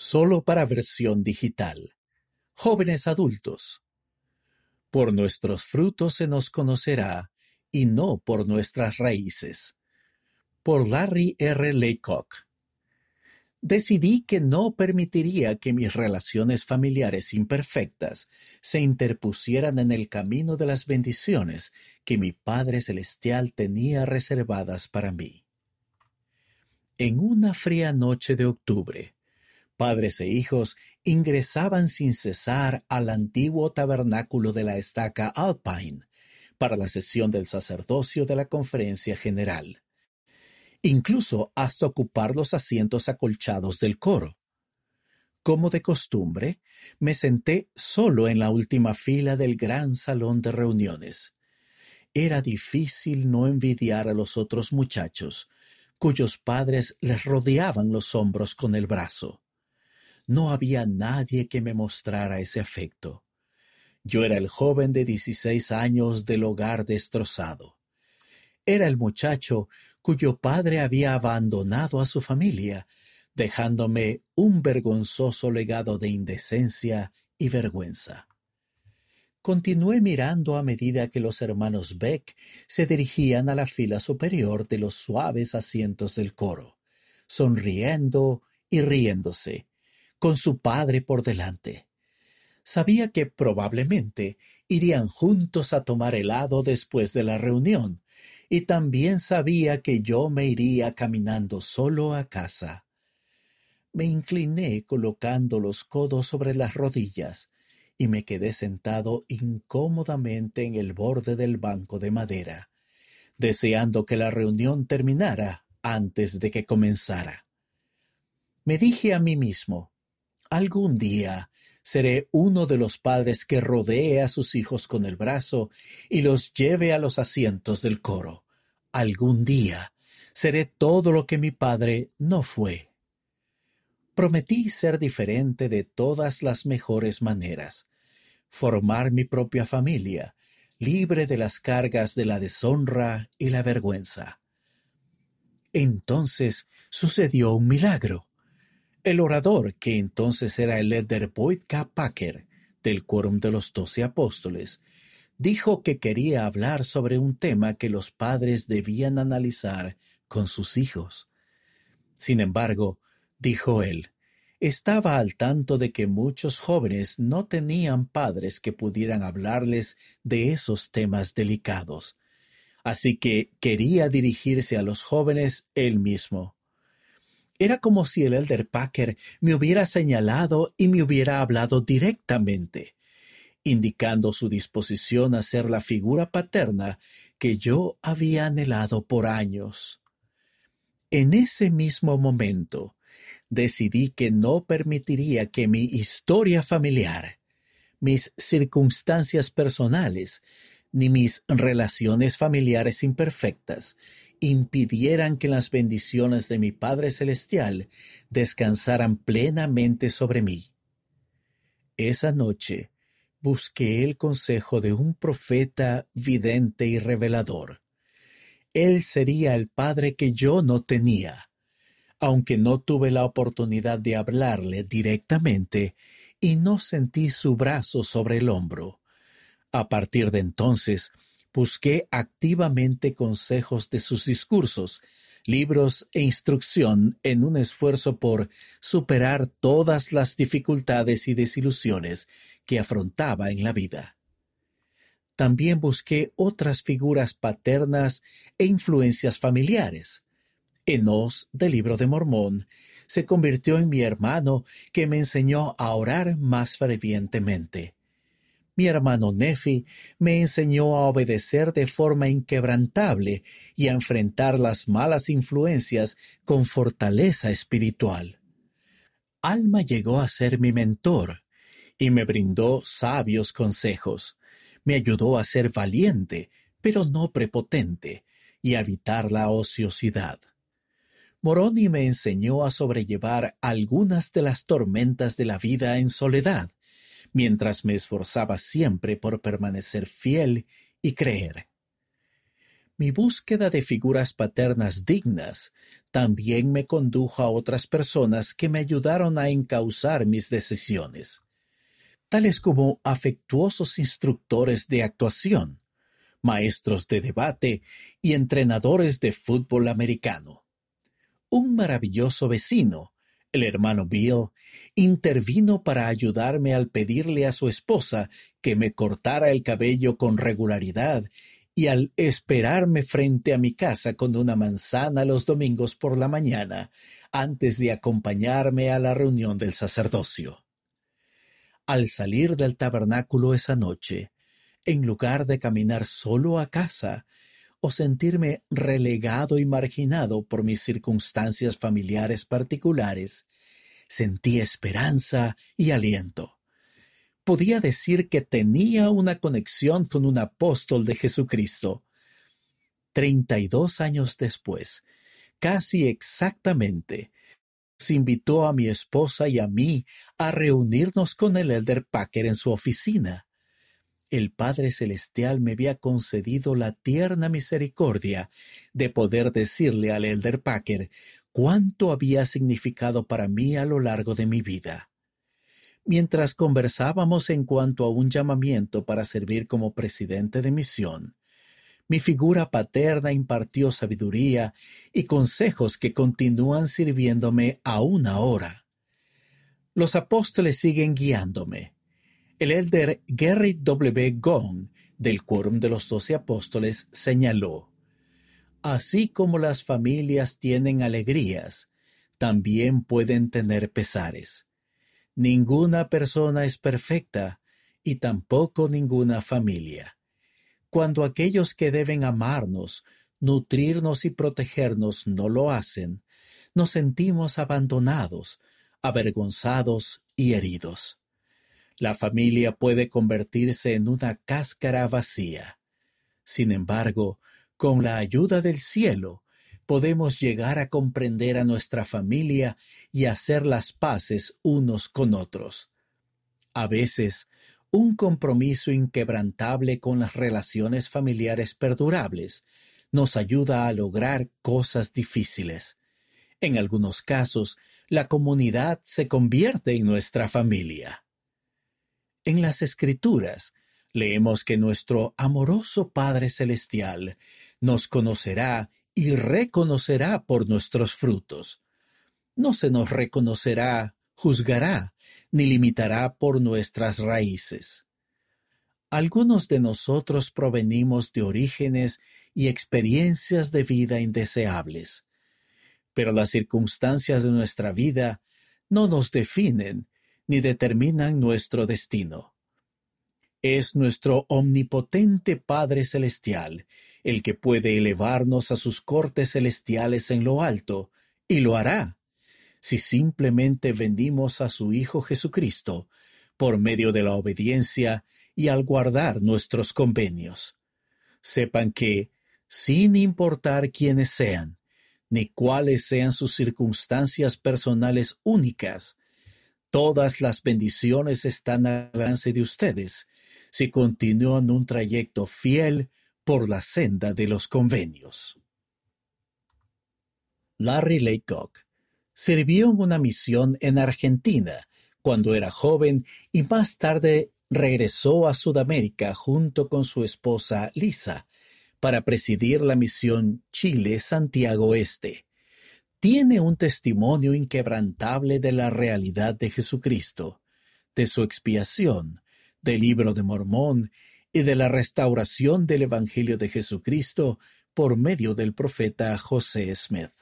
solo para versión digital. Jóvenes adultos. Por nuestros frutos se nos conocerá y no por nuestras raíces. Por Larry R. Laycock. Decidí que no permitiría que mis relaciones familiares imperfectas se interpusieran en el camino de las bendiciones que mi Padre Celestial tenía reservadas para mí. En una fría noche de octubre, padres e hijos ingresaban sin cesar al antiguo tabernáculo de la estaca Alpine para la sesión del sacerdocio de la conferencia general incluso hasta ocupar los asientos acolchados del coro. Como de costumbre, me senté solo en la última fila del gran salón de reuniones. Era difícil no envidiar a los otros muchachos, cuyos padres les rodeaban los hombros con el brazo. No había nadie que me mostrara ese afecto. Yo era el joven de dieciséis años del hogar destrozado. Era el muchacho cuyo padre había abandonado a su familia, dejándome un vergonzoso legado de indecencia y vergüenza. Continué mirando a medida que los hermanos Beck se dirigían a la fila superior de los suaves asientos del coro, sonriendo y riéndose, con su padre por delante. Sabía que probablemente irían juntos a tomar helado después de la reunión, y también sabía que yo me iría caminando solo a casa. Me incliné colocando los codos sobre las rodillas y me quedé sentado incómodamente en el borde del banco de madera, deseando que la reunión terminara antes de que comenzara. Me dije a mí mismo, algún día seré uno de los padres que rodee a sus hijos con el brazo y los lleve a los asientos del coro. Algún día seré todo lo que mi padre no fue. Prometí ser diferente de todas las mejores maneras, formar mi propia familia, libre de las cargas de la deshonra y la vergüenza. Entonces sucedió un milagro. El orador, que entonces era el elder Boyd K. Packer, del Quórum de los Doce Apóstoles, dijo que quería hablar sobre un tema que los padres debían analizar con sus hijos. Sin embargo, dijo él, estaba al tanto de que muchos jóvenes no tenían padres que pudieran hablarles de esos temas delicados, así que quería dirigirse a los jóvenes él mismo. Era como si el elder Packer me hubiera señalado y me hubiera hablado directamente, indicando su disposición a ser la figura paterna que yo había anhelado por años. En ese mismo momento, decidí que no permitiría que mi historia familiar, mis circunstancias personales, ni mis relaciones familiares imperfectas impidieran que las bendiciones de mi Padre Celestial descansaran plenamente sobre mí. Esa noche busqué el consejo de un profeta vidente y revelador. Él sería el Padre que yo no tenía, aunque no tuve la oportunidad de hablarle directamente y no sentí su brazo sobre el hombro. A partir de entonces, busqué activamente consejos de sus discursos, libros e instrucción en un esfuerzo por superar todas las dificultades y desilusiones que afrontaba en la vida. También busqué otras figuras paternas e influencias familiares. Enos, del libro de Mormón, se convirtió en mi hermano que me enseñó a orar más fervientemente. Mi hermano Nefi me enseñó a obedecer de forma inquebrantable y a enfrentar las malas influencias con fortaleza espiritual. Alma llegó a ser mi mentor y me brindó sabios consejos. Me ayudó a ser valiente, pero no prepotente, y a evitar la ociosidad. Moroni me enseñó a sobrellevar algunas de las tormentas de la vida en soledad mientras me esforzaba siempre por permanecer fiel y creer. Mi búsqueda de figuras paternas dignas también me condujo a otras personas que me ayudaron a encauzar mis decisiones, tales como afectuosos instructores de actuación, maestros de debate y entrenadores de fútbol americano. Un maravilloso vecino, el hermano Bill, intervino para ayudarme al pedirle a su esposa que me cortara el cabello con regularidad y al esperarme frente a mi casa con una manzana los domingos por la mañana, antes de acompañarme a la reunión del sacerdocio. Al salir del tabernáculo esa noche, en lugar de caminar solo a casa, o sentirme relegado y marginado por mis circunstancias familiares particulares, sentí esperanza y aliento podía decir que tenía una conexión con un apóstol de Jesucristo. Treinta y dos años después, casi exactamente, se invitó a mi esposa y a mí a reunirnos con el Elder Packer en su oficina. El Padre Celestial me había concedido la tierna misericordia de poder decirle al Elder Packer cuánto había significado para mí a lo largo de mi vida. Mientras conversábamos en cuanto a un llamamiento para servir como presidente de misión, mi figura paterna impartió sabiduría y consejos que continúan sirviéndome aún ahora. Los apóstoles siguen guiándome. El elder Gary W. Gong, del Quórum de los Doce Apóstoles, señaló, Así como las familias tienen alegrías, también pueden tener pesares. Ninguna persona es perfecta y tampoco ninguna familia. Cuando aquellos que deben amarnos, nutrirnos y protegernos no lo hacen, nos sentimos abandonados, avergonzados y heridos. La familia puede convertirse en una cáscara vacía. Sin embargo, con la ayuda del cielo, podemos llegar a comprender a nuestra familia y hacer las paces unos con otros. A veces, un compromiso inquebrantable con las relaciones familiares perdurables nos ayuda a lograr cosas difíciles. En algunos casos, la comunidad se convierte en nuestra familia. En las Escrituras, leemos que nuestro amoroso Padre Celestial nos conocerá y reconocerá por nuestros frutos. No se nos reconocerá, juzgará, ni limitará por nuestras raíces. Algunos de nosotros provenimos de orígenes y experiencias de vida indeseables, pero las circunstancias de nuestra vida no nos definen ni determinan nuestro destino. Es nuestro omnipotente Padre Celestial el que puede elevarnos a sus cortes celestiales en lo alto, y lo hará, si simplemente vendimos a su Hijo Jesucristo por medio de la obediencia y al guardar nuestros convenios. Sepan que, sin importar quiénes sean, ni cuáles sean sus circunstancias personales únicas, todas las bendiciones están al alcance de ustedes si continúan un trayecto fiel por la senda de los convenios. Larry Laycock sirvió en una misión en Argentina cuando era joven y más tarde regresó a Sudamérica junto con su esposa Lisa para presidir la misión Chile-Santiago Este. Tiene un testimonio inquebrantable de la realidad de Jesucristo, de su expiación, del libro de Mormón y de la restauración del Evangelio de Jesucristo por medio del profeta José Smith.